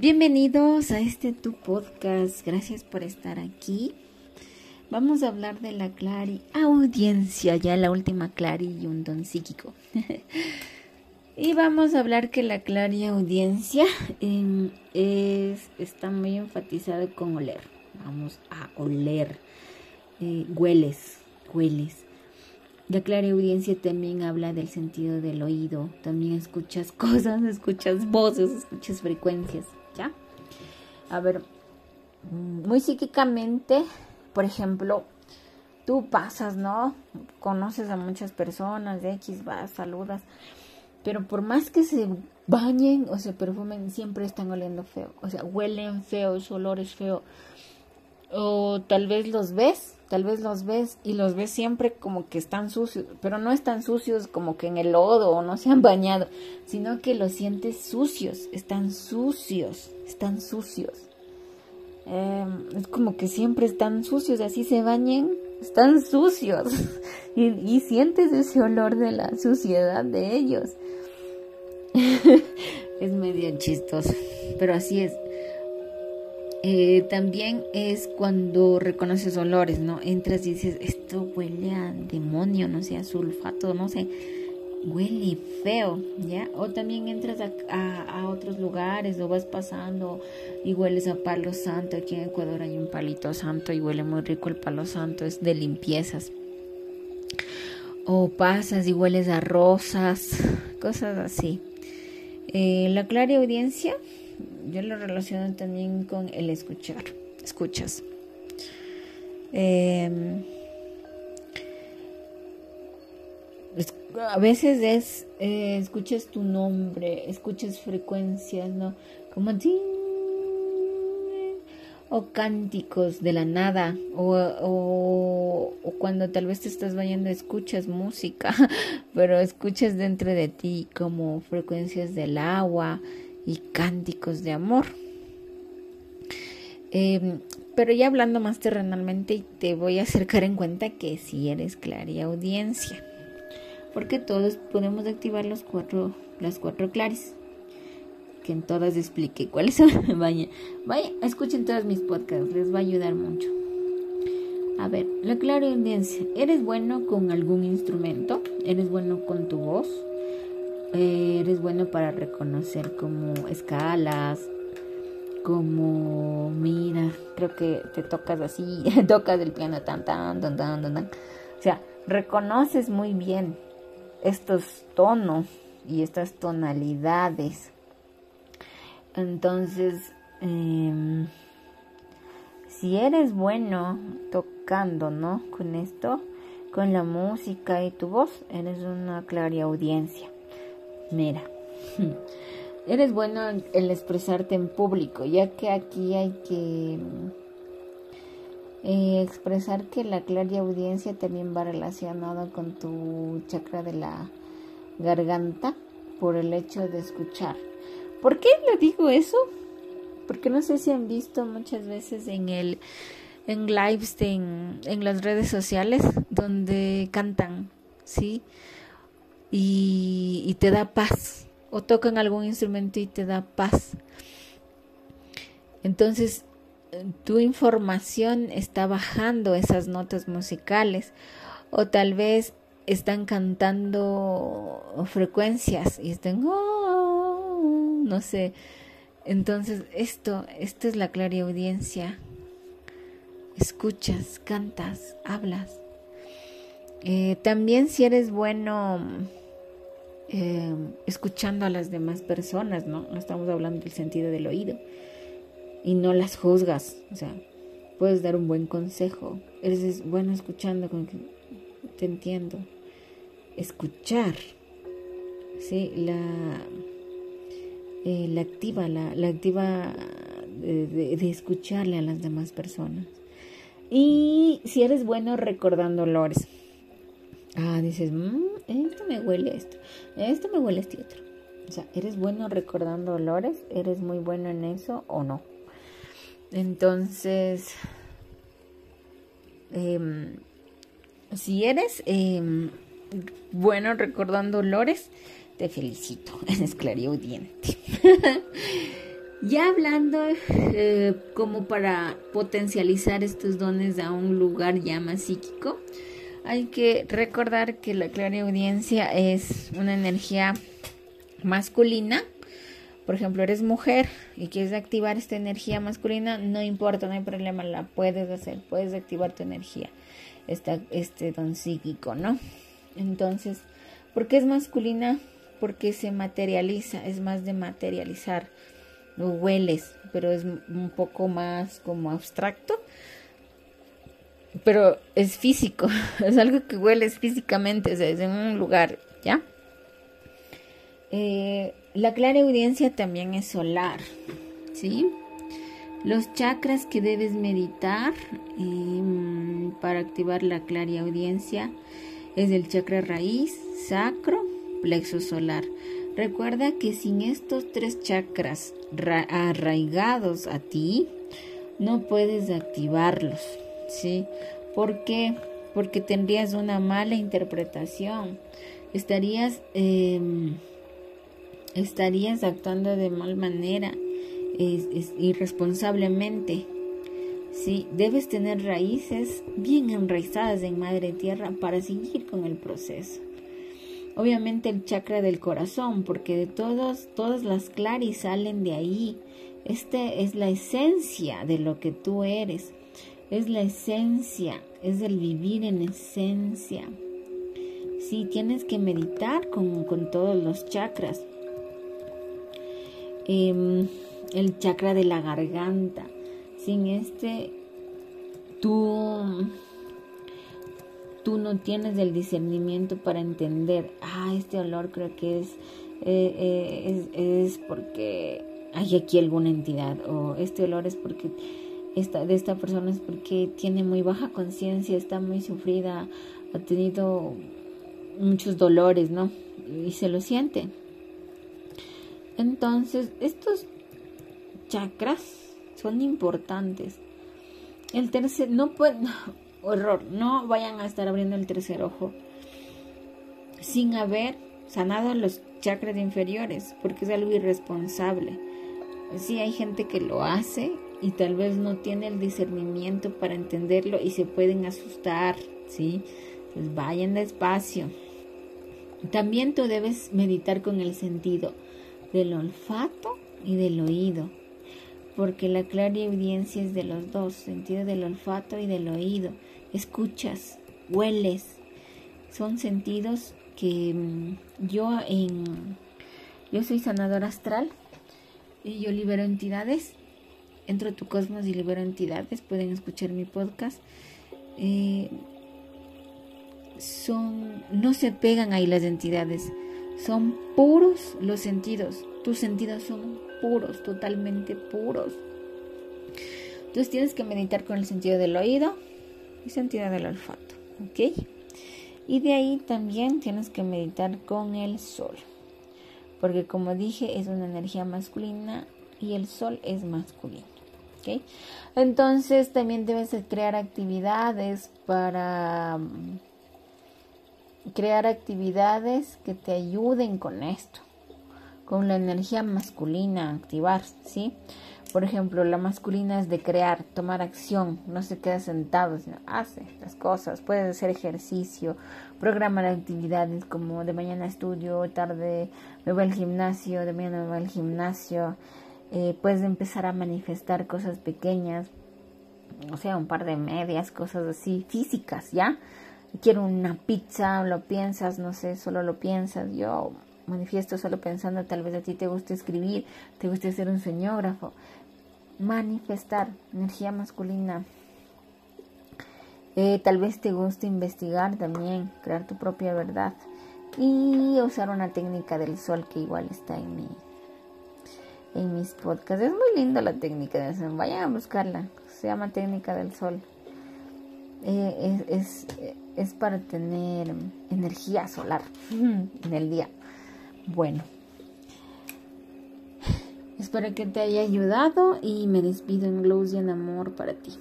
Bienvenidos a este tu podcast. Gracias por estar aquí. Vamos a hablar de la clari audiencia, ya la última clari y un don psíquico. y vamos a hablar que la clari audiencia em, es, está muy enfatizada con oler. Vamos a oler. Eh, hueles, hueles. La clara audiencia también habla del sentido del oído, también escuchas cosas, escuchas voces, escuchas frecuencias, ¿ya? A ver, muy psíquicamente, por ejemplo, tú pasas, ¿no? Conoces a muchas personas, de X, vas, saludas, pero por más que se bañen o se perfumen, siempre están oliendo feo, o sea, huelen feo, su olor es feo, o tal vez los ves Tal vez los ves y los ves siempre como que están sucios, pero no están sucios como que en el lodo o no se han bañado, sino que los sientes sucios, están sucios, están sucios. Em, es como que siempre están sucios, así se bañen, están sucios y, y sientes ese olor de la suciedad de ellos. es medio chistoso, pero así es. Eh, también es cuando reconoces olores, ¿no? Entras y dices, esto huele a demonio, no sé, a sulfato, no sé, huele feo, ¿ya? O también entras a, a, otros lugares o vas pasando y hueles a palo santo. Aquí en Ecuador hay un palito santo y huele muy rico el palo santo, es de limpiezas. O pasas y hueles a rosas, cosas así. Eh, la clara audiencia yo lo relaciono también con el escuchar, escuchas. Em, a veces es, eh, escuchas tu nombre, escuchas frecuencias, ¿no? Como o cánticos de la nada, o, o, o, cuando tal vez te estás bañando escuchas música, pero escuchas dentro de ti como frecuencias del agua, y cánticos de amor. Em, pero ya hablando más terrenalmente, te voy a acercar en cuenta que si eres claria audiencia, porque todos podemos activar los cuatro, las cuatro claris. Que en todas explique cuáles son. vaya, vaya, escuchen todos mis podcasts, les va a ayudar mucho. A ver, la clara audiencia, ¿eres bueno con algún instrumento? ¿Eres bueno con tu voz? Eres bueno para reconocer como escalas, como mira, creo que te tocas así, tocas el piano tan tan tan tan tan. O sea, reconoces muy bien estos tonos y estas tonalidades. Entonces, em, si eres bueno tocando, ¿no? Con esto, con la música y tu voz, eres una clara audiencia. Mira, eres bueno en expresarte en público, ya que aquí hay que eh, expresar que la clara audiencia también va relacionada con tu chakra de la garganta por el hecho de escuchar. ¿Por qué le digo eso? Porque no sé si han visto muchas veces en el en lives en, en las redes sociales donde cantan, ¿sí? Y, te da paz. O tocan algún instrumento y te da paz. Entonces, tu información está bajando esas notas musicales. O tal vez están cantando frecuencias y están, oh", no sé. Entonces, esto, esto es la clara audiencia. Escuchas, cantas, hablas. Eh, también si eres bueno eh, escuchando a las demás personas, ¿no? No estamos hablando del sentido del oído. Y no las juzgas, o sea, puedes dar un buen consejo. Eres bueno escuchando, con que te entiendo. Escuchar, ¿sí? La, eh, la activa, la, activa de, escucharle a las demás personas. Y si eres bueno recordando olores, Ah, dices, mmm, esto me huele esto, esto me huele este otro. O sea, ¿eres bueno recordando olores? ¿Eres muy bueno en eso o no? Entonces, em, si eres em, bueno recordando olores, te felicito, eres clariaudiente. Ya hablando eh, como para potencializar estos dones a un lugar ya más psíquico, hay que recordar que la clariaudiencia es una energía masculina. Por ejemplo, eres mujer y quieres activar esta energía masculina, no importa, no hay problema, la puedes hacer, puedes activar tu energía, esta, este don psíquico, ¿no? Entonces, ¿por qué es masculina? Porque se materializa, es más de materializar, no hueles, pero es un poco más como abstracto, pero es físico, es algo que hueles físicamente, o sea, es en un lugar, ¿ya? Eh, la clara audiencia también es solar, ¿sí? Los chakras que debes meditar em, para activar la clara audiencia es el chakra raíz, sacro, plexo solar. Recuerda que sin estos tres chakras arraigados a ti, no puedes activarlos, ¿sí? ¿Por qué? Porque tendrías una mala interpretación. Estarías... Em, estarías actuando de mal manera, es, irresponsablemente. Sí, debes tener raíces bien enraizadas en Madre Tierra para seguir con el proceso. Obviamente el chakra del corazón, porque de todos, todas las claris salen de ahí. Este es la esencia de lo que tú eres. Es la esencia, es el vivir en esencia. Sí, tienes que meditar con, con todos los chakras. Em, el chakra de la garganta. Sin este, tú, tú no tienes el discernimiento para entender, ah, este olor creo que es, eh, eh, es, porque hay aquí alguna entidad, o este olor es porque esta, de esta persona es porque tiene muy baja conciencia, está muy sufrida, ha tenido muchos dolores, ¿no? Y se lo siente. Entonces, estos chakras son importantes. El tercer, no pueden, horror, no vayan a estar abriendo el tercer ojo sin haber sanado los chakras inferiores, porque es algo irresponsable. Sí, hay gente que lo hace y tal vez no tiene el discernimiento para entenderlo y se pueden asustar, ¿sí? Pues vayan despacio. También tú debes meditar con el sentido del olfato y del oído, porque la audiencia es de los dos, sentido del olfato y del oído. Escuchas, hueles, son sentidos que mm, yo en yo soy sanador astral y yo libero entidades. Entro tu cosmos y libero entidades. Pueden escuchar mi podcast. Eh, son no se pegan ahí las entidades son puros los sentidos. Tus sentidos son puros, totalmente puros. Entonces tienes que meditar con el sentido del oído y sentido del olfato. ¿Ok? Y de ahí también tienes que meditar con el sol. Porque como dije, es una energía masculina y el sol es masculino. Entonces también debes crear actividades para crear actividades que te ayuden con esto, con la energía masculina, activar, ¿sí? Por ejemplo, la masculina es de crear, tomar acción, no se queda sentado, sino hace las cosas, puedes hacer ejercicio, programar actividades como de mañana estudio, tarde me voy al gimnasio, de mañana me voy al gimnasio, eh, puedes empezar a manifestar cosas pequeñas, o sea, un par de medias, cosas así, físicas, ¿ya? quiero una pizza, lo piensas, no sé, solo lo piensas. Yo manifiesto solo pensando, tal vez a ti te guste escribir, te guste ser un soñógrafo. Manifestar, energía masculina. Eh, tal vez te guste investigar también, crear tu propia verdad. Y usar una técnica del sol que igual está en mi en mis podcasts. Es muy linda la técnica del sol. Vayan a buscarla. Se llama técnica del sol. Eh, es, es, para tener energía solar en el día. Bueno, espero que te haya ayudado y me despido en luz y en amor para ti.